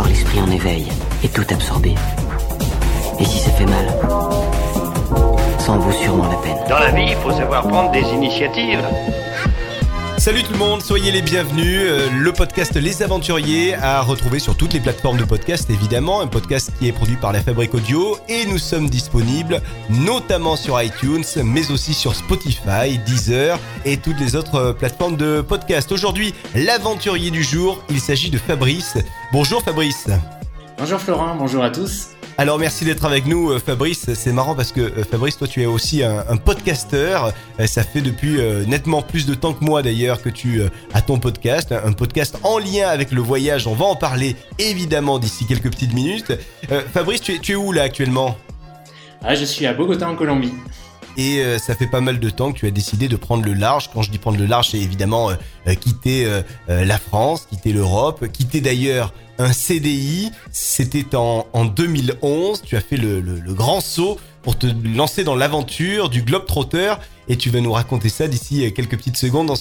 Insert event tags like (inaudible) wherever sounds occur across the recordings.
L'esprit en éveil et tout absorber. Et si ça fait mal, ça en vaut sûrement la peine. Dans la vie, il faut savoir prendre des initiatives. Salut tout le monde, soyez les bienvenus. Euh, Le podcast Les Aventuriers à retrouver sur toutes les plateformes de podcast évidemment. Un podcast qui est produit par la Fabrique Audio et nous sommes disponibles notamment sur iTunes mais aussi sur Spotify, Deezer et toutes les autres euh, plateformes de podcast. Aujourd'hui, l'aventurier du jour, il s'agit de Fabrice. Bonjour Fabrice. Bonjour Florent, bonjour à tous. Alors merci d'être avec nous euh, Fabrice, c'est marrant parce que euh, Fabrice toi tu es aussi un, un podcasteur, Euh, ça fait depuis nettement plus de temps que moi d'ailleurs que tu as ton podcast, un podcast en lien avec le voyage, on va en parler évidemment d'ici quelques petites minutes. Fabrice tu es, tu es où là actuellement? Ah, je suis à Bogota en Colombie. Et euh, ça fait pas mal de temps que tu as décidé de prendre le large. Quand je dis prendre le large, c'est évidemment euh, euh, quitter la France, quitter l'Europe, quitter d'ailleurs un CDI. C'était en, en 2011. Tu as fait le, grand saut pour te lancer dans l'aventure du Globetrotter. Et tu vas nous raconter ça d'ici quelques petites secondes dans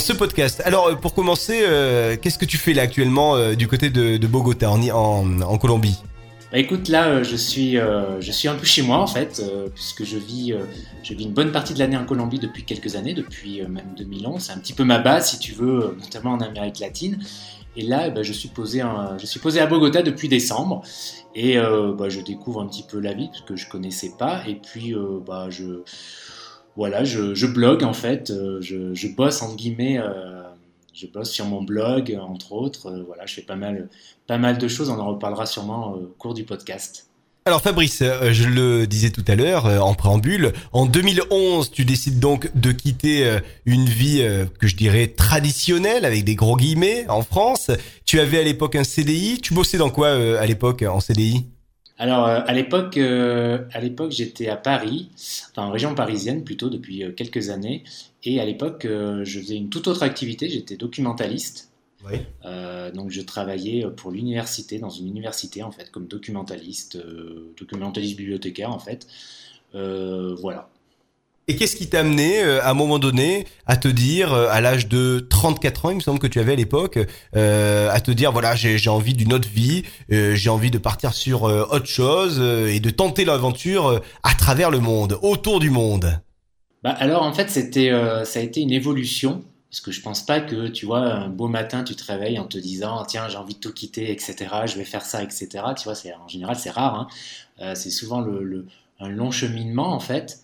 ce, podcast. Alors, pour commencer, qu'est-ce que tu fais là actuellement du côté de, Bogota, en Colombie? Bah écoute, là, euh, je suis, euh, je suis un peu chez moi en fait, euh, puisque je vis, je vis une bonne partie de l'année en Colombie depuis quelques années, depuis même 2011. C'est un petit peu ma base, si tu veux, notamment en Amérique latine. Et là, ben, je suis posé, en- je suis posé à Bogota depuis décembre, et bah, je découvre un petit peu la vie que je connaissais pas. Et puis, bah, je, voilà, je, blogue en fait, je, je bosse entre guillemets. Je bosse sur mon blog, entre autres. Euh, voilà, je fais pas mal, pas mal de choses. On en reparlera sûrement euh, au cours du podcast. Alors Fabrice, euh, je le disais tout à l'heure en préambule, en 2011, tu décides donc de quitter une vie que je dirais traditionnelle avec des gros guillemets en France. Tu avais à l'époque un CDI, tu bossais dans quoi à l'époque en CDI Alors, euh, à l'époque, euh, à l'époque, j'étais à Paris, enfin en région parisienne plutôt depuis euh, quelques années. Et à l'époque, je faisais une toute autre activité. J'étais documentaliste. Oui. Euh, donc, je travaillais pour l'université, dans une université en fait, comme documentaliste, euh, documentaliste bibliothécaire en fait. Euh, voilà. Et qu'est-ce qui t'a amené euh, à un moment donné à te dire, euh, à l'âge de 34 ans, il me semble que tu avais à l'époque, euh, à te dire, voilà, j'ai envie d'une autre vie, j'ai envie de partir sur autre chose et de tenter l'aventure à travers le monde, autour du monde? Bah, alors en fait c'était ça a été une évolution parce que je pense pas que tu vois un beau matin tu te réveilles en te disant tiens j'ai envie de tout quitter etc je vais faire ça etc tu vois en général c'est rare hein. C'est souvent le- un long cheminement en fait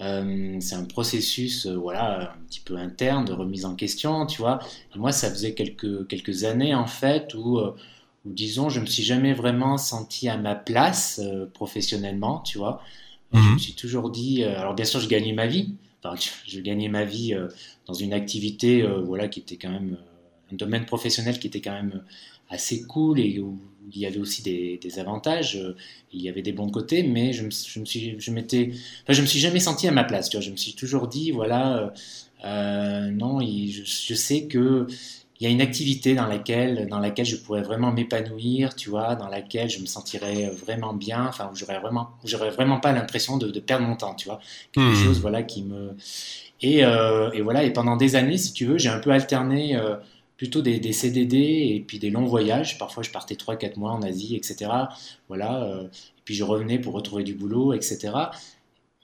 Euh, c'est un processus euh, voilà un petit peu interne de remise en question tu vois et moi ça faisait quelques quelques années en fait où euh, où disons je me suis jamais vraiment senti à ma place euh, professionnellement tu vois je Mhm. me suis toujours dit, alors bien sûr, je gagnais ma vie. Enfin, je gagnais ma vie dans une activité, voilà, qui était quand même un domaine professionnel qui était quand même assez cool et où il y avait aussi des, des avantages. euh, il y avait des bons côtés, mais je me, je me suis, je m'étais, enfin, je me suis jamais senti à ma place. Tu vois, je me suis toujours dit, voilà, euh, euh, non, il- je, je sais que il y a une activité dans laquelle, dans laquelle je pourrais vraiment m'épanouir, tu vois, dans laquelle je me sentirais vraiment bien, enfin, où j'aurais vraiment, j'aurais vraiment pas l'impression de, de perdre mon temps, tu vois. Quelque Hmm. chose, voilà, qui me. Et, euh, et voilà, et pendant des années, si tu veux, j'ai un peu alterné euh, plutôt des, des CDD et puis des longs voyages. Parfois, je partais 3-4 mois en Asie, etc. Voilà, euh, et puis je revenais pour retrouver du boulot, etc.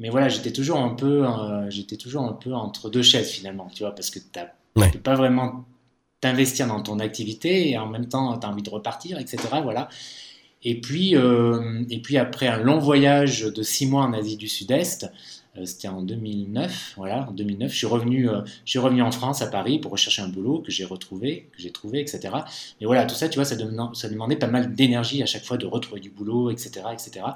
Mais voilà, j'étais toujours un peu, euh, j'étais toujours un peu entre deux chaises finalement, tu vois, parce que Ouais. tu peux pas vraiment t'investir dans ton activité et en même temps tu as envie de repartir, etc. Voilà. Et puis, euh, et puis après un long voyage de six mois en Asie du Sud-Est, c'était en 2009, voilà, en 2009, je suis revenu, euh, je suis revenu en France à Paris pour rechercher un boulot que j'ai retrouvé, que j'ai trouvé, etc. Et voilà, tout ça, tu vois, ça, demandait, pas mal d'énergie à chaque fois de retrouver du boulot, etc., etc.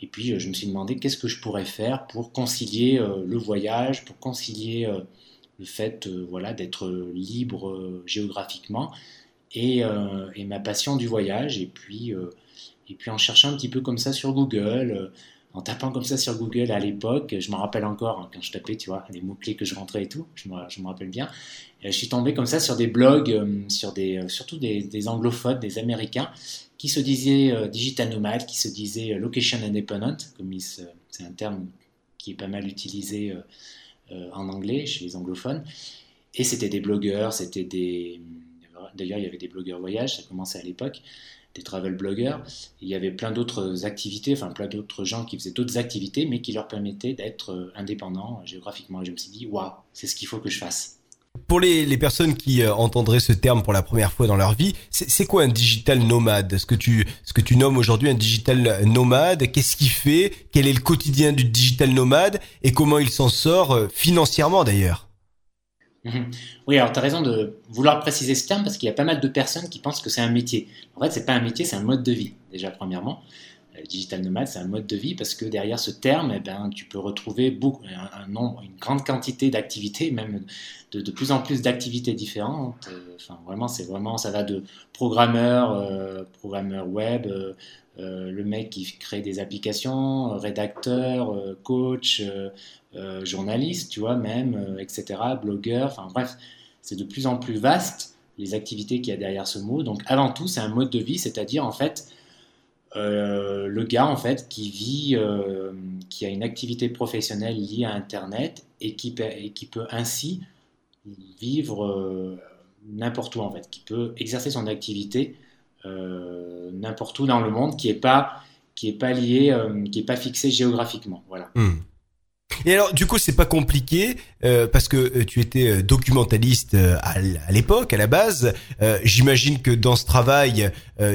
Et puis euh, je me suis demandé qu'est-ce que je pourrais faire pour concilier euh, le voyage, pour concilier euh, le fait euh, voilà, d'être libre euh, géographiquement et, euh, ma passion du voyage. Et puis, euh, et puis en cherchant un petit peu comme ça sur Google, euh, en tapant comme ça sur Google à l'époque, je me rappelle encore hein, quand je tapais, tu vois, les mots-clés que je rentrais et tout, je me, rappelle bien. Je suis tombé comme ça sur des blogs, euh, sur des, euh, surtout des, anglophones, des américains, qui se disaient euh, digital nomade, qui se disaient location independent, comme c'est un terme qui est pas mal utilisé en anglais chez les anglophones. Et c'était des blogueurs, c'était des, D'ailleurs, il y avait des blogueurs voyage, ça commençait à l'époque, des travel bloggers. Il y avait plein d'autres activités, enfin plein d'autres gens qui faisaient d'autres activités, mais qui leur permettaient d'être indépendants géographiquement. Et je me suis dit, waouh, c'est ce qu'il faut que je fasse. Pour les, les, personnes qui euh, entendraient ce terme pour la première fois dans leur vie, c'est quoi un digital nomade? Ce que tu ce que tu nommes aujourd'hui un digital nomade, qu'est-ce qu'il fait? Quel est le quotidien du digital nomade? Et comment il s'en sort euh, financièrement d'ailleurs? Oui, alors tu as raison de vouloir préciser ce terme parce qu'il y a pas mal de personnes qui pensent que c'est un métier. En fait, c'est pas un métier, c'est un mode de vie déjà premièrement. Euh, digital nomade, c'est un mode de vie parce que derrière ce terme, eh ben, tu peux retrouver beaucoup, un, nombre, une grande quantité d'activités, même de, de, plus en plus d'activités différentes. Euh, enfin, vraiment, c'est vraiment, ça va de programmeur, euh, programmeur web, le mec qui crée des applications, rédacteur, coach, journaliste, tu vois, même, etc., blogueur. Enfin, bref, c'est de plus en plus vaste les activités qu'il y a derrière ce mot. Donc, avant tout, c'est un mode de vie, c'est-à-dire en fait euh, le gars en fait qui vit, euh, qui a une activité professionnelle liée à Internet et qui, peut ainsi vivre euh, n'importe où en fait, qui peut exercer son activité n'importe où dans le monde, qui est pas pas lié, qui est pas fixé géographiquement. Voilà. Hmm. Et alors, du coup, c'est pas compliqué euh, parce que euh, tu étais euh, documentaliste à, l'époque, à la base. J'imagine que dans ce travail,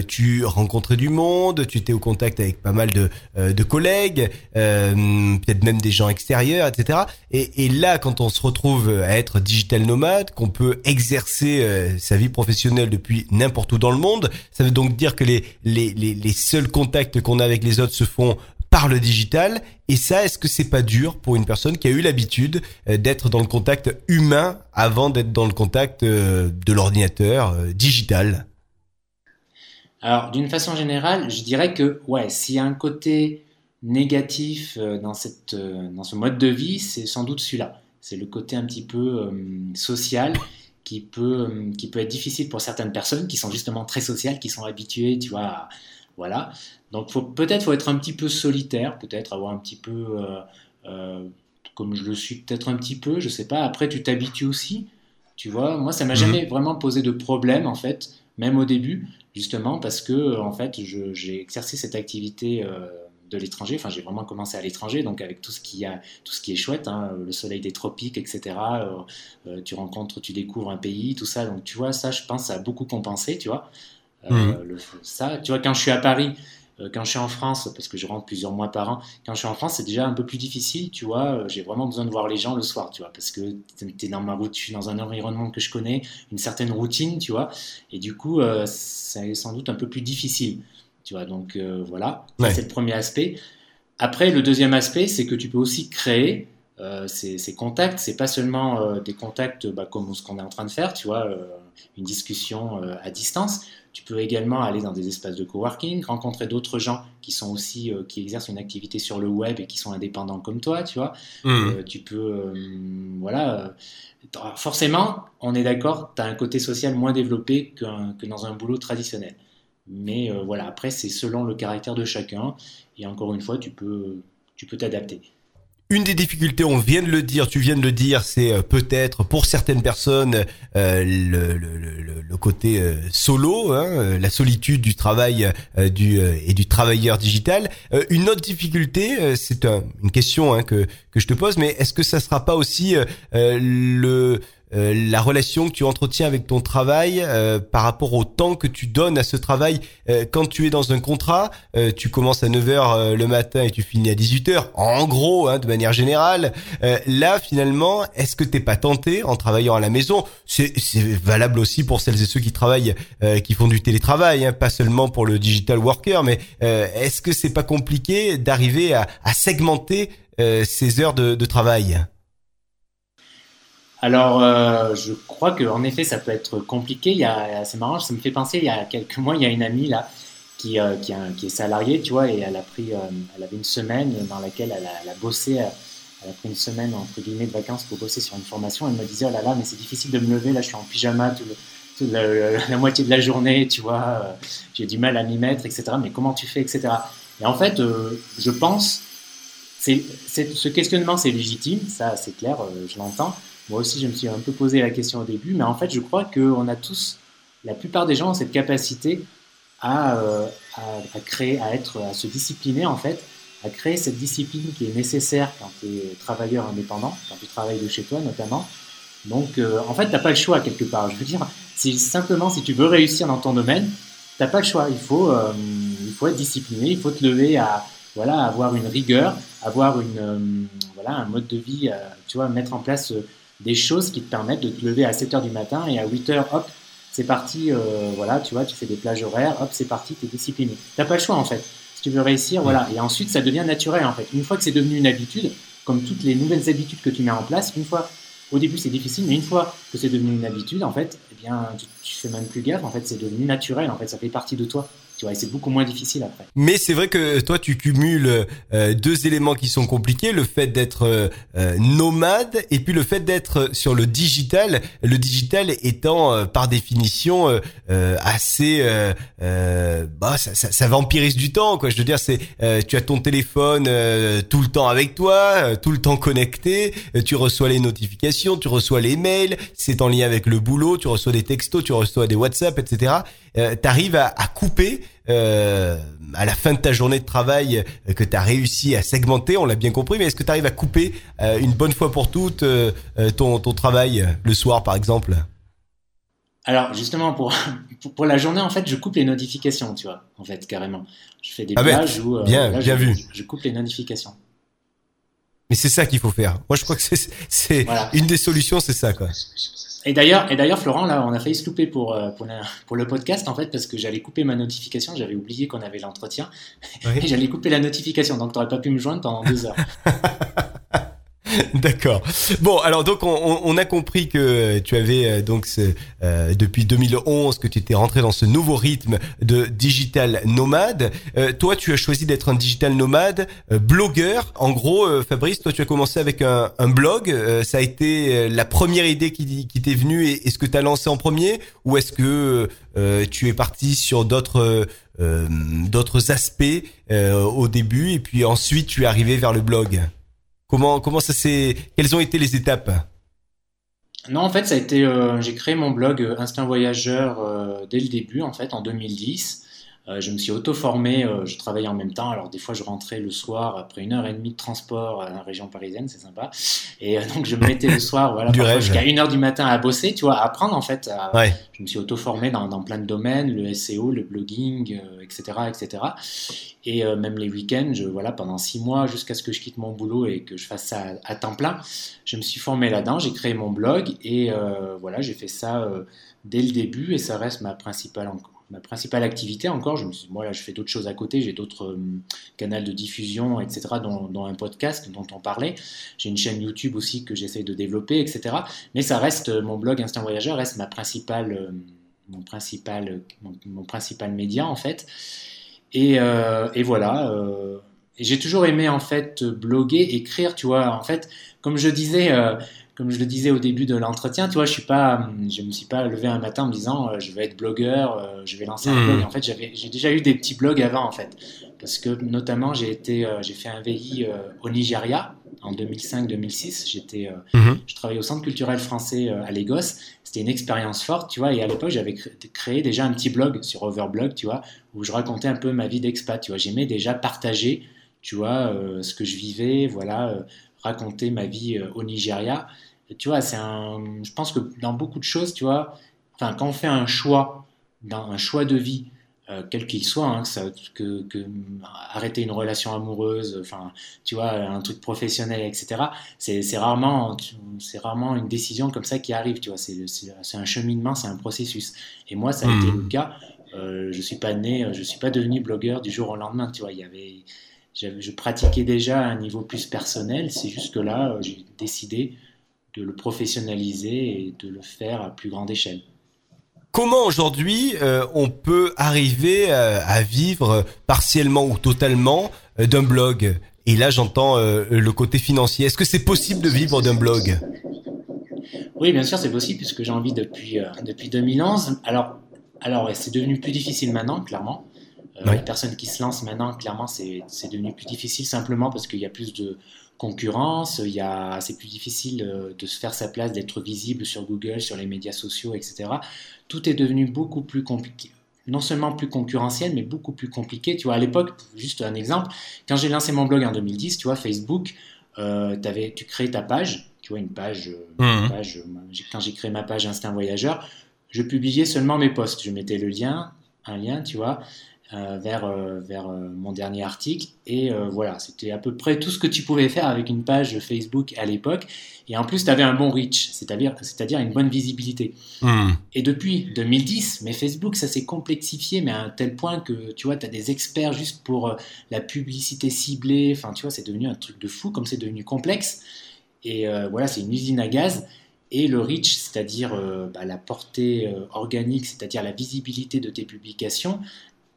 tu rencontrais du monde, tu étais au contact avec pas mal de, de collègues, peut-être même des gens extérieurs, etc. Et, et, là, quand on se retrouve à être digital nomade, qu'on peut exercer sa vie professionnelle depuis n'importe où dans le monde, ça veut donc dire que les, les, les, les seuls contacts qu'on a avec les autres se font par le digital. Et ça, est-ce que c'est pas dur pour une personne qui a eu l'habitude euh, d'être dans le contact humain avant d'être dans le contact euh, de l'ordinateur euh, digital? Alors, d'une façon générale, je dirais que ouais, s'il y a un côté négatif dans, cette, dans ce mode de vie, c'est sans doute celui-là. C'est le côté un petit peu social qui peut, qui peut être difficile pour certaines personnes qui sont justement très sociales, qui sont habituées, tu vois, voilà. Donc peut-être faut être un petit peu solitaire, peut-être avoir un petit peu, euh, euh, comme je le suis peut-être un petit peu, je sais pas. Après tu t'habitues aussi, tu vois. Moi ça m'a mhm. jamais vraiment posé de problème en fait, même au début, justement parce que en fait j'ai exercé cette activité. Euh, de l'étranger. Enfin, j'ai vraiment commencé à l'étranger, donc avec tout ce qui a, tout ce qui est chouette, hein, le soleil des tropiques, etc. tu rencontres, tu découvres un pays, tout ça. Donc, tu vois, ça, je pense, ça a beaucoup compensé, tu vois. Euh, mhm. ça, tu vois, quand je suis à Paris, euh, quand je suis en France, parce que je rentre plusieurs mois par an, quand je suis en France, c'est déjà un peu plus difficile, tu vois. Euh, j'ai vraiment besoin de voir les gens le soir, tu vois, parce que tu es dans ma route, je suis dans un environnement que je connais, une certaine routine, tu vois. Et du coup, c'est sans doute un peu plus difficile, tu vois. Donc voilà, c'est le premier aspect. Après, le deuxième aspect, c'est que tu peux aussi créer ces, ces, contacts. C'est pas seulement des contacts bah, comme ce qu'on est en train de faire, tu vois, une discussion à distance tu peux également aller dans des espaces de coworking, rencontrer d'autres gens qui sont aussi euh, qui exercent une activité sur le web et qui sont indépendants comme toi, tu vois. Mmh. Euh, tu peux, euh, voilà. forcément, on est d'accord, tu as un côté social moins développé que dans un boulot traditionnel. Mais voilà, après, c'est selon le caractère de chacun. Et encore une fois, tu peux, tu peux t'adapter. Une des difficultés, on vient de le dire, tu viens de le dire, c'est euh, peut-être pour certaines personnes euh, le, le, le, le, côté euh, solo, hein, la solitude du travail du, et du travailleur digital. une autre difficulté, c'est une question hein, que, que je te pose, mais est-ce que ça sera pas aussi le euh, la relation que tu entretiens avec ton travail euh, par rapport au temps que tu donnes à ce travail. Euh, quand tu es dans un contrat, tu commences à 9h le matin et tu finis à 18h, en gros, hein, de manière générale. là, finalement, est-ce que t'es pas tenté en travaillant à la maison? C'est valable aussi pour celles et ceux qui travaillent, qui font du télétravail, hein, pas seulement pour le digital worker, mais est-ce que c'est pas compliqué d'arriver à, segmenter ces heures de travail? Alors, euh, je crois qu'en effet, ça peut être compliqué. Il y a, c'est marrant, ça me fait penser, il y a quelques mois, il y a une amie là qui, euh, qui, est salariée, tu vois, et elle a pris, euh, elle avait une semaine dans laquelle elle a, elle a, bossé, elle a pris une semaine entre guillemets de vacances pour bosser sur une formation. Elle me disait, oh là là, mais c'est difficile de me lever, là, je suis en pyjama tout la, moitié de la journée, tu vois, j'ai du mal à m'y mettre, etc. Mais comment tu fais, etc. Et en fait, je pense, c'est, ce questionnement, c'est légitime, ça, c'est clair, je l'entends. Moi aussi, je me suis un peu posé la question au début, mais en fait, je crois qu'on a tous la plupart des gens ont cette capacité à, à, créer, à être, à se discipliner en fait, à créer cette discipline qui est nécessaire quand tu es travailleur indépendant, quand tu travailles de chez toi notamment. Donc, en fait, tu n'as pas le choix quelque part. Je veux dire, si simplement si tu veux réussir dans ton domaine, t'as pas le choix. Il faut, euh, il faut être discipliné, il faut te lever à, voilà, avoir une rigueur, avoir une, euh, voilà, un mode de vie, euh, tu vois, mettre en place des choses qui te permettent de te lever à 7 heures du matin et à 8 heures, hop, c'est parti, voilà, tu vois, tu fais des plages horaires, hop, c'est parti, tu es discipliné. T'as pas le choix en fait. Si tu veux réussir, voilà. Et ensuite, ça devient naturel en fait. Une fois que c'est devenu une habitude, comme toutes les nouvelles habitudes que tu mets en place, une fois au début, c'est difficile, mais une fois que c'est devenu une habitude, en fait, eh bien, tu, tu fais même plus gaffe. En fait, c'est devenu naturel. En fait, ça fait partie de toi tu vois, c'est beaucoup moins difficile après. Mais c'est vrai que toi, tu cumules euh, deux éléments qui sont compliqués, le fait d'être euh, euh, nomade et puis le fait d'être sur le digital, le digital étant par définition assez, bah, ça, vampirise du temps, quoi. Je veux dire, c'est, tu as ton téléphone tout le temps avec toi, tout le temps connecté, tu reçois les notifications, tu reçois les mails, c'est en lien avec le boulot, tu reçois des textos, tu reçois des WhatsApp, etc euh, t'arrives à, à, couper euh, à la fin de ta journée de travail euh, que tu as réussi à segmenter, on l'a bien compris, mais est-ce que tu arrives à couper euh, une bonne fois pour toutes euh, ton, ton travail le soir par exemple? Alors justement pour, pour, la journée en fait je coupe les notifications tu vois en fait carrément. Je fais des ah plages où bien bien je, vu. je coupe les notifications. Mais c'est ça qu'il faut faire. Moi je crois que c'est c'est voilà. une des solutions c'est ça quoi et d'ailleurs, et d'ailleurs, Florent, là, on a failli se louper pour, euh, pour, la, pour le podcast, en fait, parce que j'allais couper ma notification. J'avais oublié qu'on avait l'entretien. Oui. Et (laughs) j'allais couper la notification. Donc, tu n'aurais pas pu me joindre pendant deux heures. (laughs) (laughs) D'accord. Bon, alors donc on, on, a compris que tu avais euh, donc ce, euh, depuis 2011 que tu étais rentré dans ce nouveau rythme de digital nomade. Euh, toi, tu as choisi d'être un digital nomade, euh, blogueur. En gros, euh, Fabrice, toi, tu as commencé avec un, un blog. ça a été la première idée qui, qui t'est venue et est-ce que tu as lancé en premier? Ou est-ce que tu es parti sur d'autres d'autres aspects au début et puis ensuite tu es arrivé vers le blog? Comment, ça s'est, quelles ont été les étapes? Non, en fait, ça a été, euh, j'ai créé mon blog euh, Instinct Voyageur euh, dès le début, en fait, en 2010. Euh, je me suis auto-formé, euh, je travaillais en même temps, alors des fois je rentrais le soir après une heure et demie de transport à la région parisienne, c'est sympa. Et euh, donc je me mettais le soir, voilà, (laughs) jusqu'à une heure du matin à bosser, tu vois, à apprendre en fait. À, ouais. Je me suis auto-formé dans, dans, plein de domaines, le SEO, le blogging, etc., etc. Et même les week-ends, je, voilà, pendant six mois, jusqu'à ce que je quitte mon boulot et que je fasse ça à, à temps plein, je me suis formé là-dedans, j'ai créé mon blog et voilà, j'ai fait ça dès le début et ça reste ma principale encore ma principale activité encore. Je me suis, moi, là, je fais d'autres choses à côté. J'ai d'autres euh, canaux de diffusion, etc., dont, un podcast dont on parlait. J'ai une chaîne YouTube aussi que j'essaye de développer, etc. Mais ça reste, mon blog Instant Voyageur reste ma principale, euh, mon, principal, mon, principal média, en fait. Et, euh, et voilà. Euh, j'ai toujours aimé, en fait, bloguer, écrire, tu vois. En fait, comme je disais euh, comme je le disais au début de l'entretien, tu vois, je suis pas, je me suis pas levé un matin en me disant euh, je vais être blogueur, euh, je vais lancer un mmh. blog. En fait, j'avais, j'ai déjà eu des petits blogs avant en fait, parce que notamment j'ai été, euh, j'ai fait un VI au Nigeria en 2005-2006. J'étais, mmh. je travaillais au Centre culturel français à Lagos. C'était une expérience forte, tu vois. Et à l'époque, j'avais créé déjà un petit blog sur Overblog, tu vois, où je racontais un peu ma vie d'expat. Tu vois, j'aimais déjà partager, tu vois, ce que je vivais, voilà, raconter ma vie au Nigeria tu vois, c'est un. Je pense que dans beaucoup de choses, tu vois, enfin, quand on fait un choix, dans un choix de vie, euh, quel qu'il soit, hein, que, ça, que, que, arrêter une relation amoureuse, enfin, tu vois, un truc professionnel, etc. C'est rarement, c'est rarement une décision comme ça qui arrive, tu vois. C'est un cheminement, c'est un processus. Et moi, ça a mmh. été le cas. Euh, je suis pas né, je suis pas devenu blogueur du jour au lendemain, tu vois. Il y avait, je pratiquais déjà à un niveau plus personnel. C'est juste que là, euh, j'ai décidé de le professionnaliser et de le faire à plus grande échelle. Comment aujourd'hui euh, on peut arriver euh, à vivre partiellement ou totalement euh, d'un blog? Et là j'entends euh, le côté financier. Est-ce que c'est possible de vivre d'un blog? Oui, bien sûr, c'est possible puisque j'ai envie depuis, euh, depuis 2011. Alors, alors c'est devenu plus difficile maintenant, clairement. Euh, La personne qui se lance maintenant, clairement, c'est devenu plus difficile simplement parce qu'il y a plus de concurrence, il y a, c'est plus difficile euh, de se faire sa place, d'être visible sur Google, sur les médias sociaux, etc. Tout est devenu beaucoup plus compliqué. Non seulement plus concurrentiel, mais beaucoup plus compliqué. Tu vois, à l'époque, juste un exemple, quand j'ai lancé mon blog en 2010, tu vois, Facebook, euh, avais, tu crées ta page, tu vois, une page, euh, une Mhm. page quand j'ai créé ma page Instinct Voyageur, je publiais seulement mes posts. Je mettais le lien, un lien, tu vois, vers, euh, vers euh, mon dernier article. Et euh, voilà, c'était à peu près tout ce que tu pouvais faire avec une page Facebook à l'époque. Et en plus, tu avais un bon reach, c'est-à-dire c'est-à-dire une bonne visibilité. Hmm. Et depuis 2010, mais Facebook, ça s'est complexifié, mais à un tel point que tu vois, tu as des experts juste pour euh, la publicité ciblée. Enfin, tu vois, c'est devenu un truc de fou, comme c'est devenu complexe. Et euh, voilà, c'est une usine à gaz. Et le reach, c'est-à-dire euh, bah, la portée euh, organique, c'est-à-dire la visibilité de tes publications,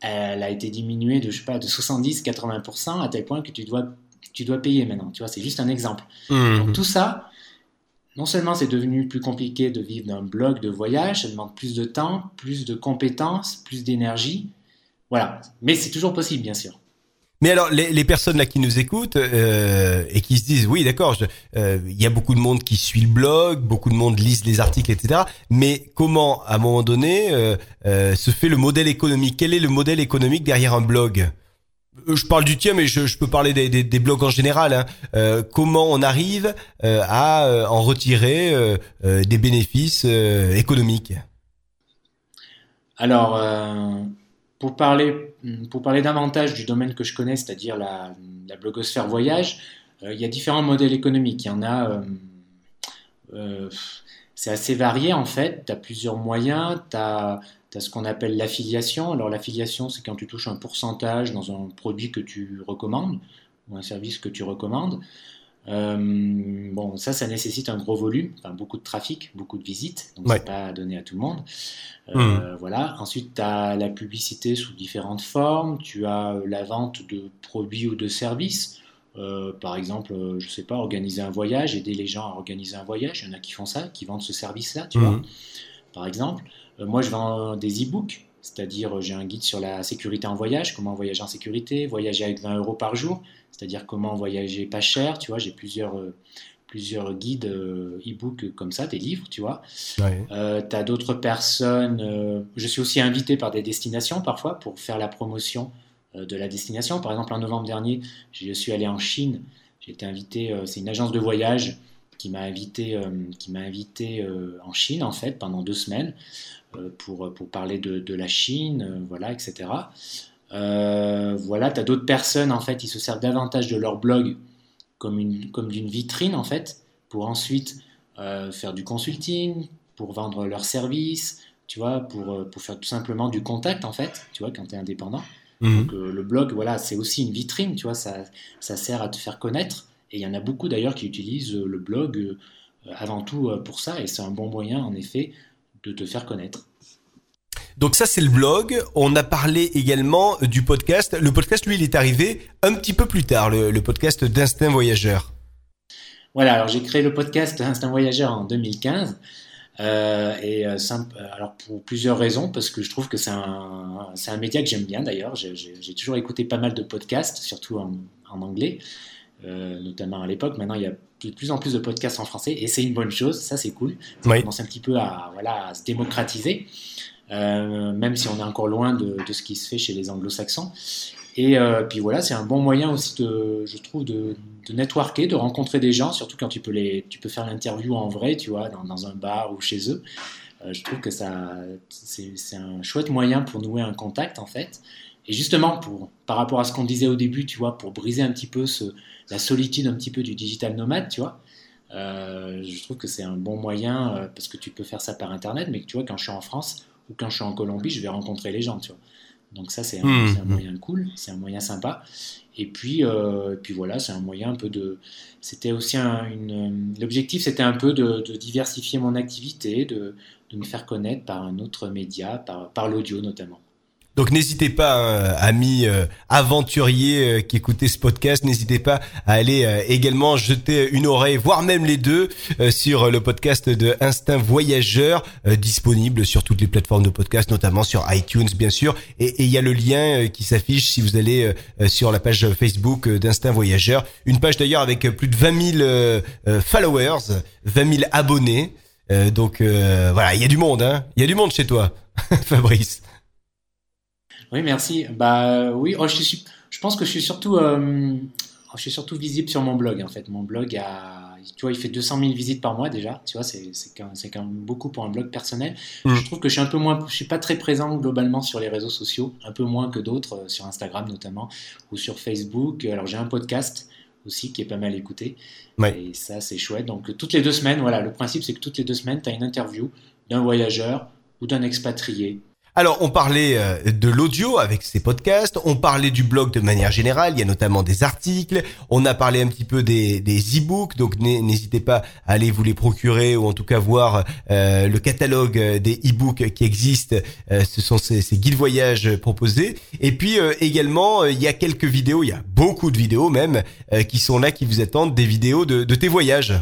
elle a été diminuée de, je sais pas, de 70-80% à tel point que tu dois, tu dois payer maintenant. Tu vois, c'est juste un exemple. Hmm. Donc tout ça, non seulement c'est devenu plus compliqué de vivre d'un blog de voyage, ça demande plus de temps, plus de compétences, plus d'énergie. Voilà. Mais c'est toujours possible, bien sûr. Mais alors, les, les personnes là qui nous écoutent euh, et qui se disent, oui, d'accord, je- euh, il y a beaucoup de monde qui suit le blog, beaucoup de monde lise les articles, etc. Mais comment, à un moment donné, euh, euh, se fait le modèle économique? Quel est le modèle économique derrière un blog? Euh, Je parle du tien, mais je, je peux parler des, des, des blogs en général. Hein. Euh, comment on arrive euh, à euh, en retirer euh, des bénéfices économiques? Alors, pour parler, pour parler davantage du domaine que je connais, c'est-à-dire la, blogosphère voyage, euh, il y a différents modèles économiques. Il y en a, euh, euh, c'est assez varié en fait. Tu as plusieurs moyens. Tu as, ce qu'on appelle l'affiliation. Alors, l'affiliation, c'est quand tu touches un pourcentage dans un produit que tu recommandes ou un service que tu recommandes. Euh, bon, ça, ça nécessite un gros volume, enfin, beaucoup de trafic, beaucoup de visites, donc Ouais. c'est pas donné à tout le monde. Euh, Voilà. Ensuite, tu as la publicité sous différentes formes. Tu as euh, la vente de produits ou de services. Euh, par exemple, je sais pas, organiser un voyage, aider les gens à organiser un voyage. Il y en a qui font ça, qui vendent ce service-là, tu Mhm. vois. Par exemple, moi, je vends des e-books, c'est-à-dire euh, j'ai un guide sur la sécurité en voyage, comment voyager en sécurité, voyager avec 20 euros par jour, c'est-à-dire comment voyager pas cher, tu vois. J'ai plusieurs euh, plusieurs guides euh, e-books comme ça, des livres, tu vois. Ouais. Euh, tu as d'autres personnes. je suis aussi invité par des destinations parfois pour faire la promotion de la destination. Par exemple, en novembre dernier, je suis allé en Chine. J'ai été invité. c'est une agence de voyage qui m'a invité, euh, qui m'a invité euh, en Chine en fait pendant deux semaines euh, pour pour parler de, de la Chine, voilà, etc. Voilà, tu as d'autres personnes en fait, ils se servent davantage de leur blog comme une comme d'une vitrine en fait pour ensuite faire du consulting, pour vendre leurs services, tu vois, pour, pour faire tout simplement du contact en fait, tu vois, quand tu es indépendant. Donc euh, le blog, voilà, c'est aussi une vitrine, tu vois, ça, ça sert à te faire connaître. Et il y en a beaucoup d'ailleurs qui utilisent euh, le blog euh, avant tout euh, pour ça, et c'est un bon moyen en effet de te faire connaître. Donc ça c'est le blog. On a parlé également du podcast. Le podcast lui il est arrivé un petit peu plus tard, le, le podcast d'Instinct Voyageur. Voilà, alors j'ai créé le podcast Instinct Voyageur en 2015. euh, et simple- alors pour plusieurs raisons, parce que je trouve que c'est un, média que j'aime bien d'ailleurs. J'ai- toujours écouté pas mal de podcasts, surtout en, en anglais, euh, notamment à l'époque. Maintenant, il y a de plus en plus de podcasts en français, et c'est une bonne chose, ça c'est cool. Ça Oui. commence un petit peu à, voilà, à se démocratiser, euh, même si on est encore loin de, de ce qui se fait chez les anglo-saxons. Et euh, puis voilà, c'est un bon moyen aussi, de, je trouve, de, de networker, de rencontrer des gens, surtout quand tu peux, les, tu peux faire l'interview en vrai, tu vois, dans, dans un bar ou chez eux. Euh, je trouve que ça, c'est c'est un chouette moyen pour nouer un contact, en fait. Et justement, pour, par rapport à ce qu'on disait au début, tu vois, pour briser un petit peu ce, la solitude un petit peu du digital nomade, tu vois, euh, je trouve que c'est un bon moyen, euh, parce que tu peux faire ça par Internet, mais que tu vois, quand je suis en France ou quand je suis en Colombie, je vais rencontrer les gens, tu vois. Donc ça, c'est un, un moyen cool, c'est un moyen sympa. Et puis, euh, et puis voilà, c'est un moyen un peu de. C'était aussi un, une. L'objectif, c'était un peu de, de diversifier mon activité, de, de me faire connaître par un autre média, par, par l'audio notamment. Donc n'hésitez pas, hein, amis euh, aventuriers euh, qui écoutez ce podcast, n'hésitez pas à aller euh, également jeter une oreille, voire même les deux, sur le podcast de Instinct Voyageur, disponible sur toutes les plateformes de podcast, notamment sur iTunes bien sûr. Et il y a le lien qui s'affiche si vous allez sur la page Facebook d'Instinct Voyageur. Une page d'ailleurs avec plus de 20 000 followers, 20 000 abonnés. donc voilà, il y a du monde, hein. Il y a du monde chez toi, (laughs) Fabrice. Oui, merci. Bah oui, oh, je, suis, je pense que je suis surtout, euh, je suis surtout visible sur mon blog en fait. Mon blog a, tu vois, il fait 200 000 visites par mois déjà. Tu vois, c'est quand, quand, même beaucoup pour un blog personnel. Mm. Je trouve que je suis un peu moins, je suis pas très présent globalement sur les réseaux sociaux, un peu moins que d'autres euh, sur Instagram notamment ou sur Facebook. Alors j'ai un podcast aussi qui est pas mal écouté. Et ça, c'est chouette. Donc, toutes les deux semaines, voilà, le principe, c'est que toutes les deux semaines, tu as une interview d'un voyageur ou d'un expatrié alors, on parlait euh, de l'audio avec ces podcasts, on parlait du blog de manière générale, il y a notamment des articles, on a parlé un petit peu des, des e-books, donc n'hésitez pas à aller vous les procurer ou en tout cas voir euh, le catalogue euh, des e-books qui existent, ce sont ces, guides voyage proposés. Et puis également, il y a quelques vidéos, il y a beaucoup de vidéos même, qui sont là, qui vous attendent, des vidéos de tes voyages.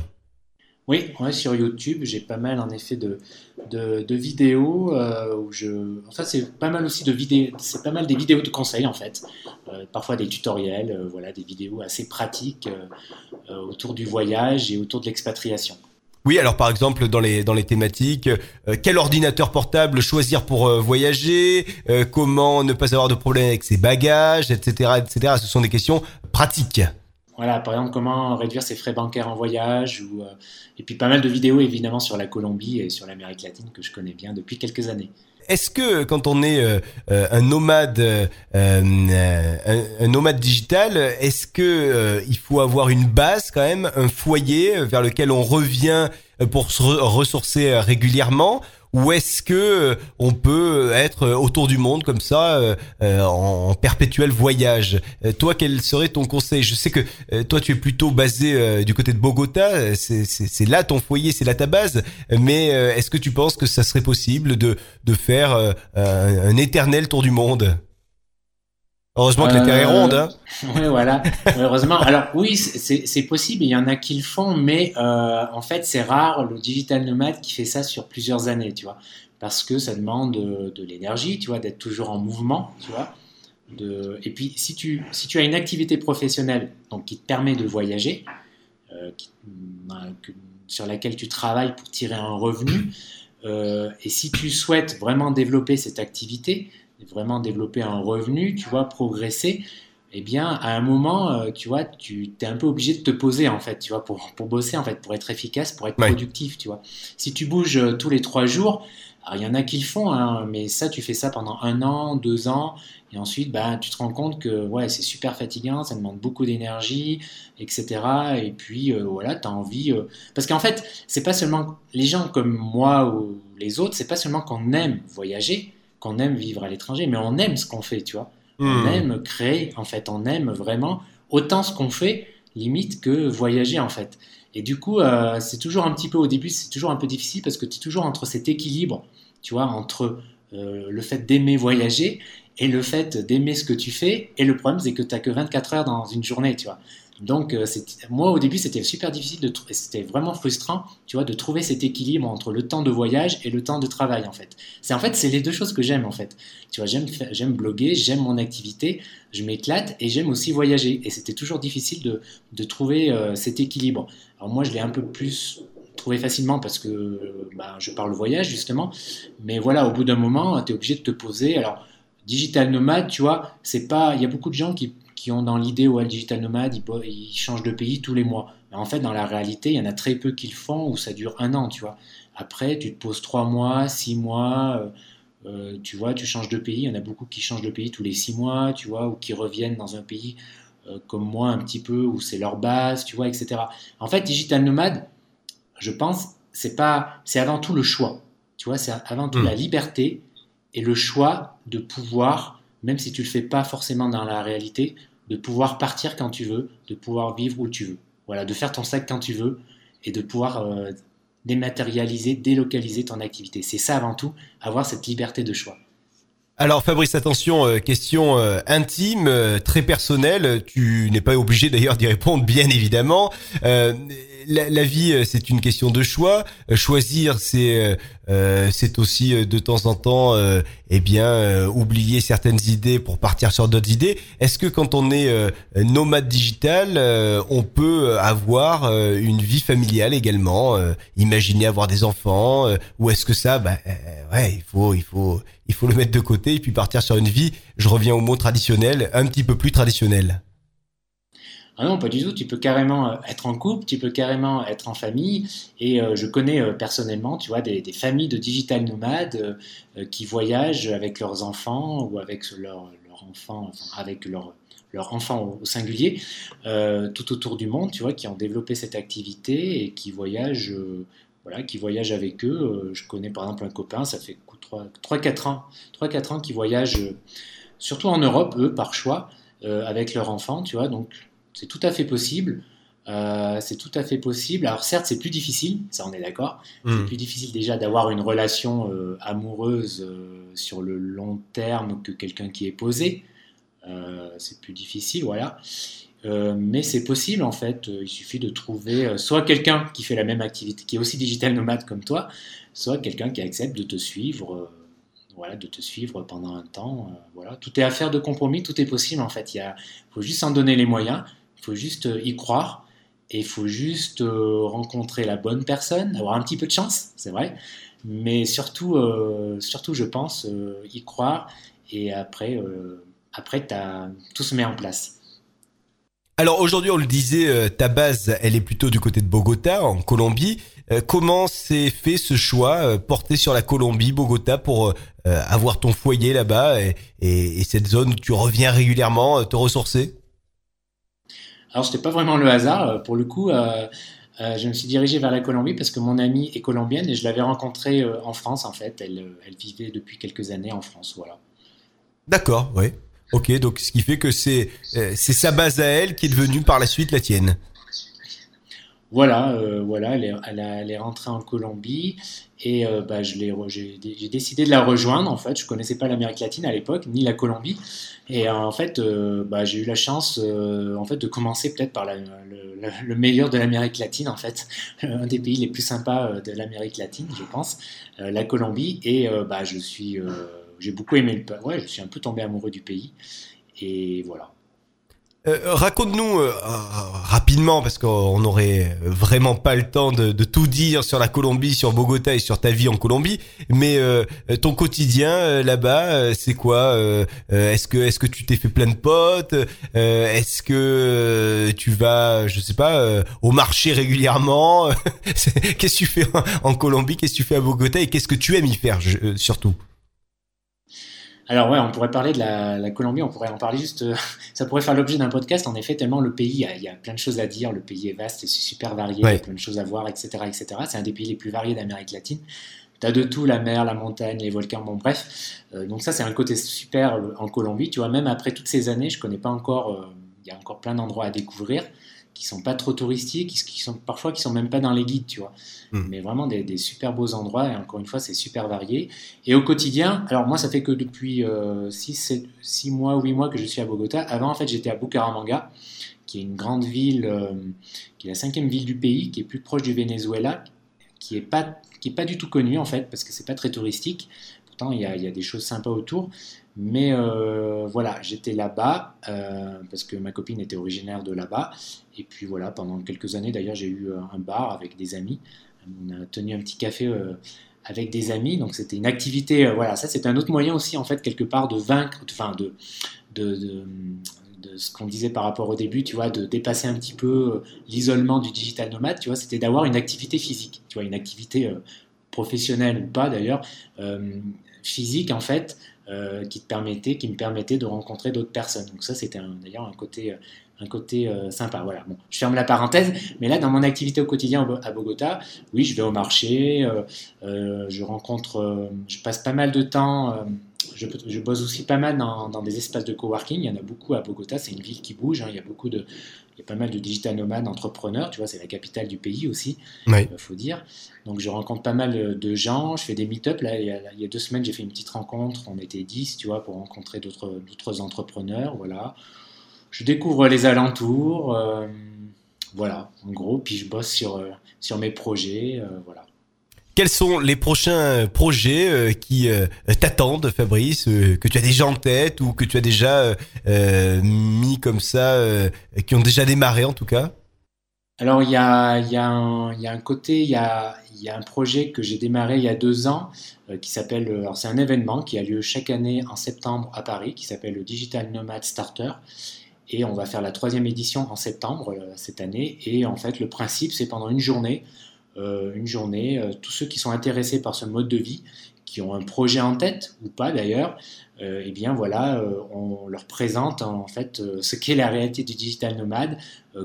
Oui, sur YouTube, j'ai pas mal en effet de, de, vidéos euh, où je. Enfin, c'est pas mal aussi de vidéos. C'est pas mal des vidéos de conseils en fait. Euh, parfois des tutoriels, euh, voilà, des vidéos assez pratiques autour du voyage et autour de l'expatriation. Oui, alors par exemple dans les dans les thématiques, quel ordinateur portable choisir pour voyager, comment ne pas avoir de problème avec ses bagages, etc., etc. Ce sont des questions pratiques. Voilà, par exemple, comment réduire ses frais bancaires en voyage, ou, euh, et puis pas mal de vidéos évidemment sur la Colombie et sur l'Amérique latine que je connais bien depuis quelques années. Est-ce que quand on est euh, euh, un nomade, un, nomade digital, est-ce que il faut avoir une base quand même, un foyer vers lequel on revient pour se ressourcer régulièrement, ou est-ce que euh, on peut être autour du monde comme ça euh, euh, en, perpétuel voyage? Toi, quel serait ton conseil? Je sais que toi, tu es plutôt basé du côté de Bogota, c'est là ton foyer, c'est là ta base. Mais est-ce que tu penses que ça serait possible de de faire un éternel tour du monde? Heureusement que la Terre est ronde. Hein. (laughs) oui, voilà. Heureusement. Alors oui, c'est possible. Il y en a qui le font, mais euh, en fait, c'est rare le digital nomade qui fait ça sur plusieurs années, tu vois, parce que ça demande de, l'énergie, tu vois, d'être toujours en mouvement, tu vois. De... Et puis, si tu, si tu as une activité professionnelle donc, qui te permet de voyager, euh, sur laquelle tu travailles pour tirer un revenu, euh, et si tu souhaites vraiment développer cette activité, vraiment développer un revenu, tu vois, progresser, eh bien, à un moment, euh, tu vois, tu es un peu obligé de te poser, en fait, tu vois, pour, pour bosser, en fait, pour être efficace, pour être productif, tu vois. Si tu bouges euh, tous les trois jours, il y en a qui le font, hein, mais ça, tu fais ça pendant un an, deux ans, et ensuite, bah, tu te rends compte que ouais, c'est super fatigant, ça demande beaucoup d'énergie, etc. Et puis, euh, voilà, tu as envie. Parce qu'en fait, c'est pas seulement les gens comme moi ou les autres, c'est pas seulement qu'on aime voyager, qu'on aime vivre à l'étranger, mais on aime ce qu'on fait, tu vois. On hmm. aime créer, en fait, on aime vraiment autant ce qu'on fait, limite, que voyager, en fait. Et du coup, euh, c'est toujours un petit peu, au début, c'est toujours un peu difficile parce que tu es toujours entre cet équilibre, tu vois, entre euh, le fait d'aimer voyager et le fait d'aimer ce que tu fais. Et le problème, c'est que tu n'as que 24 heures dans une journée, tu vois. Donc, euh, moi, au début, c'était super difficile, de c'était vraiment frustrant, tu vois, de trouver cet équilibre entre le temps de voyage et le temps de travail, en fait. C'est en fait, c'est les deux choses que j'aime, en fait. Tu vois, j'aime, j'aime bloguer, j'aime mon activité, je m'éclate et j'aime aussi voyager. Et c'était toujours difficile de, de trouver euh, cet équilibre. Alors moi, je l'ai un peu plus trouvé facilement parce que bah, je parle voyage, justement. Mais voilà, au bout d'un moment, tu es obligé de te poser. Alors, digital nomade, tu vois, c'est pas. Il y a beaucoup de gens qui qui ont dans l'idée où le digital nomade, ils, changent de pays tous les mois. Mais en fait, dans la réalité, il y en a très peu qui le font où ça dure un an, tu vois. Après, tu te poses trois mois, six mois, euh, euh, tu vois, tu changes de pays. Il y en a beaucoup qui changent de pays tous les six mois, tu vois, ou qui reviennent dans un pays euh, comme moi un petit peu où c'est leur base, tu vois, etc. En fait, digital nomade, je pense, c'est pas, c'est avant tout le choix. Tu vois, c'est avant tout hmm. la liberté et le choix de pouvoir, même si tu le fais pas forcément dans la réalité, de pouvoir partir quand tu veux, de pouvoir vivre où tu veux. Voilà, de faire ton sac quand tu veux et de pouvoir euh, dématérialiser, délocaliser ton activité. C'est ça avant tout, avoir cette liberté de choix. Alors Fabrice, attention, euh, question euh, intime, très personnelle. Tu n'es pas obligé d'ailleurs d'y répondre, bien évidemment. La, vie, c'est une question de choix. choisir, c'est c'est aussi de temps en temps, eh bien, oublier certaines idées pour partir sur d'autres idées. Est-ce que quand on est nomade digital, on peut avoir une vie familiale également Imaginer avoir des enfants, ou est-ce que ça, bah, ouais, il faut, il faut il faut le mettre de côté et puis partir sur une vie, je reviens au mot traditionnel, un petit peu plus traditionnel. Ah non, pas du tout. Tu peux carrément euh, être en couple, tu peux carrément être en famille. Et euh, je connais euh, personnellement, tu vois, des, familles de digital nomades qui voyagent avec leurs enfants ou avec leurs leur enfants, avec leurs leur enfants au, singulier, tout autour du monde, tu vois, qui ont développé cette activité et qui voyagent, voilà, qui voyagent avec eux. je connais par exemple un copain, ça fait 3-4 ans, 3-4 ans qui voyagent, surtout en Europe, eux, par choix, avec leur enfant, tu vois. Donc, c'est tout à fait possible. Euh, c'est tout à fait possible. Alors certes, c'est plus difficile, ça on est d'accord. C'est hmm. plus difficile déjà d'avoir une relation amoureuse sur le long terme que quelqu'un qui est posé. c'est plus difficile, voilà. mais c'est possible en fait. Il suffit de trouver soit quelqu'un qui fait la même activité, qui est aussi digital nomade comme toi, soit quelqu'un qui accepte de te suivre, euh, voilà, de te suivre pendant un temps. Euh, voilà, tout est affaire de compromis, tout est possible en fait. Il faut juste en donner les moyens, il faut juste euh, y croire. Et il faut juste rencontrer la bonne personne, avoir un petit peu de chance, c'est vrai, mais surtout, surtout je pense, y croire, et après, après tout se met en place. Alors aujourd'hui, on le disait, ta base, elle est plutôt du côté de Bogota, en Colombie. Euh, comment s'est fait ce choix euh, porté sur la Colombie, Bogota, pour euh, avoir ton foyer là-bas et, cette zone où tu reviens régulièrement te ressourcer? Alors, c'était pas vraiment le hasard. Pour le coup, je me suis dirigé vers la Colombie parce que mon amie est colombienne et je l'avais rencontrée en France, en fait. Elle, elle, vivait depuis quelques années en France, voilà. D'accord, oui. Ok, donc ce qui fait que c'est c'est sa base à elle qui est devenue par la suite la tienne. Voilà, euh, voilà, elle est, rentrée en Colombie et euh, bah, j'ai décidé de la rejoindre. En fait, je connaissais pas l'Amérique latine à l'époque, ni la Colombie. Et euh, en fait, bah, j'ai eu la chance, en fait, de commencer peut-être par le, meilleur de l'Amérique latine, en fait, (laughs) un des pays les plus sympas de l'Amérique latine, je pense, la Colombie. Et bah, je suis, j'ai beaucoup aimé le, ouais, je suis un peu tombé amoureux du pays. Et voilà. Euh, raconte-nous euh, rapidement, parce qu'on n'aurait vraiment pas le temps de, tout dire sur la Colombie, sur Bogota et sur ta vie en Colombie, mais euh, ton quotidien là-bas, c'est quoi Est-ce que est-ce que tu t'es fait plein de potes Est-ce que tu vas, je sais pas, au marché régulièrement (laughs) Qu'est-ce que tu fais en, Colombie Qu'est-ce que tu fais à Bogota Et qu'est-ce que tu aimes y faire surtout? Alors ouais, on pourrait parler de la, Colombie, on pourrait en parler juste, euh, (laughs) ça pourrait faire l'objet d'un podcast en effet, tellement le pays, il y, a, plein de choses à dire, le pays est vaste et c'est super varié, il y a plein de choses à voir, etc. etc. C'est un des pays les plus variés d'Amérique latine. Tu as de tout, la mer, la montagne, les volcans, bon bref. Euh, donc ça c'est un côté super euh, en Colombie, tu vois, même après toutes ces années, je connais pas encore, il y a encore plein d'endroits à découvrir qui sont pas trop touristiques, qui, sont parfois qui sont même pas dans les guides, tu vois. Hmm. Mais vraiment des, super beaux endroits et encore une fois c'est super varié. Et au quotidien, alors moi ça fait que depuis 6 euh, mois, 8 mois que je suis à Bogota. Avant en fait j'étais à Bucaramanga, qui est une grande ville, euh, qui est la cinquième ville du pays, qui est plus proche du Venezuela, qui est pas qui est pas du tout connue en fait parce que c'est pas très touristique. Il y a, des choses sympas autour. Mais euh, voilà, j'étais là-bas euh, parce que ma copine était originaire de là-bas. Et puis voilà, pendant quelques années, d'ailleurs, j'ai eu euh, un bar avec des amis. On a tenu un petit café avec des amis. Donc c'était une activité. voilà, ça c'est un autre moyen aussi, en fait, quelque part de vaincre, enfin de, de, de, ce qu'on disait par rapport au début, tu vois, de dépasser un petit peu l'isolement du digital nomade. Tu vois, c'était d'avoir une activité physique. Tu vois, une activité professionnelle ou pas d'ailleurs physique en fait euh, qui, te permettait, qui me permettait de rencontrer d'autres personnes. Donc ça, c'était d'ailleurs un côté, un côté euh, sympa. Voilà. Bon, je ferme la parenthèse, mais là, dans mon activité au quotidien à Bogota, oui, je vais au marché, euh, je rencontre, je passe pas mal de temps je, je, bosse aussi pas mal dans, dans, des espaces de coworking. Il y en a beaucoup à Bogota. C'est une ville qui bouge. Hein. Il y a beaucoup de, il y a pas mal de digital nomades, entrepreneurs. Tu vois, c'est la capitale du pays aussi. Il oui. euh, faut dire. Donc, je rencontre pas mal de gens. Je fais des meet-up. Là, il y, a, il y a deux semaines, j'ai fait une petite rencontre. On était 10, tu vois, pour rencontrer d'autres, d'autres entrepreneurs. Voilà. Je découvre les alentours. Euh, voilà, en gros. Puis je bosse sur, euh, sur mes projets. Euh, voilà. Quels sont les prochains projets euh, qui euh, t'attendent, Fabrice, euh, que tu as déjà en tête ou que tu as déjà mis comme ça, qui ont déjà démarré en tout cas? Alors il y a, un, côté, il y a, un projet que j'ai démarré il y a deux ans qui s'appelle, c'est un événement qui a lieu chaque année en septembre à Paris, qui s'appelle le Digital Nomad Starter. Et on va faire la troisième édition en septembre cette année. Et en fait, le principe, c'est pendant une journée, euh, une journée, euh, tous ceux qui sont intéressés par ce mode de vie, qui ont un projet en tête ou pas d'ailleurs, euh, eh bien voilà, on leur présente en fait ce qu'est la réalité du digital nomade,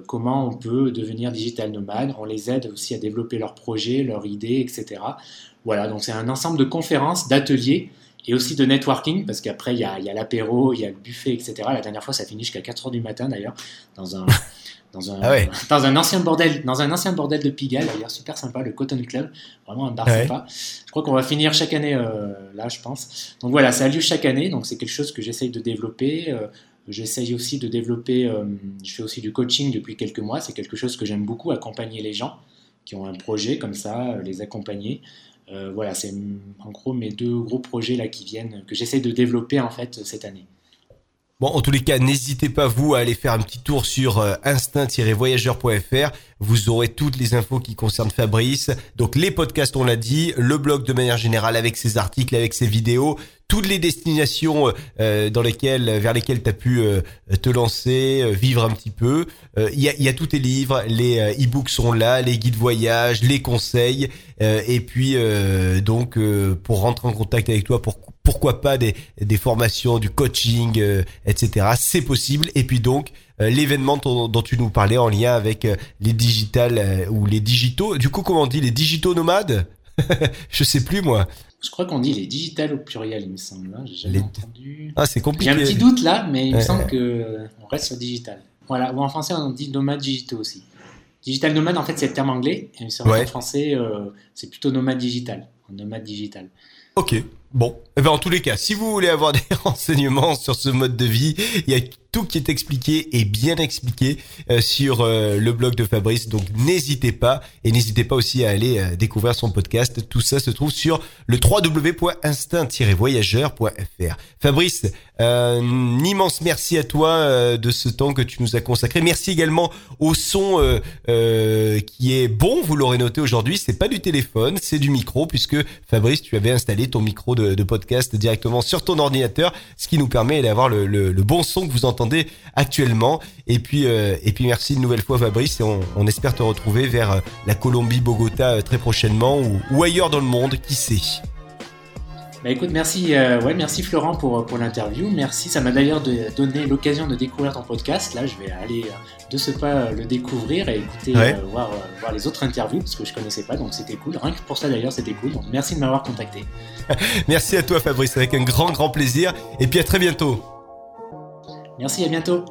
comment on peut devenir digital nomade, on les aide aussi à développer leurs projets, leurs idées, etc. Voilà, donc c'est un ensemble de conférences, d'ateliers et aussi de networking, parce qu'après il y a l'apéro, il y a le buffet, etc. La dernière fois ça finit jusqu'à 4h du matin d'ailleurs, dans un, dans un, ah ouais. dans un ancien bordel, dans un ancien bordel de Pigalle, d'ailleurs super sympa, le Cotton Club, vraiment un bar ouais. sympa. Je crois qu'on va finir chaque année euh, là, je pense. Donc voilà, ça a lieu chaque année, donc c'est quelque chose que j'essaye de développer. Euh, j'essaye aussi de développer, euh, je fais aussi du coaching depuis quelques mois, c'est quelque chose que j'aime beaucoup, accompagner les gens qui ont un projet comme ça, les accompagner. Voilà, c'est en gros mes deux gros projets là qui viennent, que j'essaie de développer en fait cette année. Bon, en tous les cas, n'hésitez pas vous à aller faire un petit tour sur euh, instinct-voyageur.fr. Vous aurez toutes les infos qui concernent Fabrice. Donc les podcasts, on l'a dit, le blog de manière générale avec ses articles, avec ses vidéos, toutes les destinations euh, dans lesquelles, vers lesquelles tu as pu euh, te lancer, euh, vivre un petit peu. Il y, a, y, a, tous tes livres, les e-books sont là, les guides voyage, les conseils. et puis donc pour rentrer en contact avec toi, pour pourquoi pas des, des formations, du coaching, euh, etc. C'est possible. Et puis donc euh, l'événement dont, dont, tu nous parlais en lien avec euh, les digitales ou les digitaux. Du coup, comment on dit les digitaux nomades? (laughs) Je sais plus moi. Je crois qu'on dit les digitales au pluriel, il me semble. Hein. J'ai jamais les... entendu. Ah, c'est compliqué. J'ai un petit doute là, mais il me semble que on reste sur digital. Voilà. Ou en français, on dit nomades digitaux aussi. Digital nomade, en fait, c'est le terme anglais. Et ouais. en français, c'est plutôt nomade digital. Nomade digital. Ok. Bon, eh ben en tous les cas, si vous voulez avoir (laughs) des renseignements sur ce mode de vie, il y a tout qui est expliqué et bien expliqué euh, sur euh, le blog de Fabrice. Donc n'hésitez pas et n'hésitez pas aussi à aller euh, découvrir son podcast. Tout ça se trouve sur le www.instinct-voyageur.fr. Fabrice, un immense merci à toi de ce temps que tu nous as consacré. Merci également au son qui est bon. Vous l'aurez noté aujourd'hui, c'est pas du téléphone, c'est du micro puisque Fabrice, tu avais installé ton micro de, de podcast directement sur ton ordinateur, ce qui nous permet d'avoir le, bon son que vous entendez actuellement. Et puis, euh, et puis merci une nouvelle fois Fabrice et on, espère te retrouver vers euh, la Colombie, Bogota euh, très prochainement ou, ailleurs dans le monde, qui sait. Bah écoute, merci, euh, ouais, merci Florent pour, pour l'interview. Merci, ça m'a d'ailleurs donné l'occasion de découvrir ton podcast. Là, je vais aller de ce pas le découvrir et écouter, ouais. euh, voir, voir les autres interviews parce que je connaissais pas, donc c'était cool. Rien que pour ça d'ailleurs, c'était cool. Donc merci de m'avoir contacté. (laughs) merci à toi Fabrice, avec un grand grand plaisir. Et puis à très bientôt. Merci, à bientôt.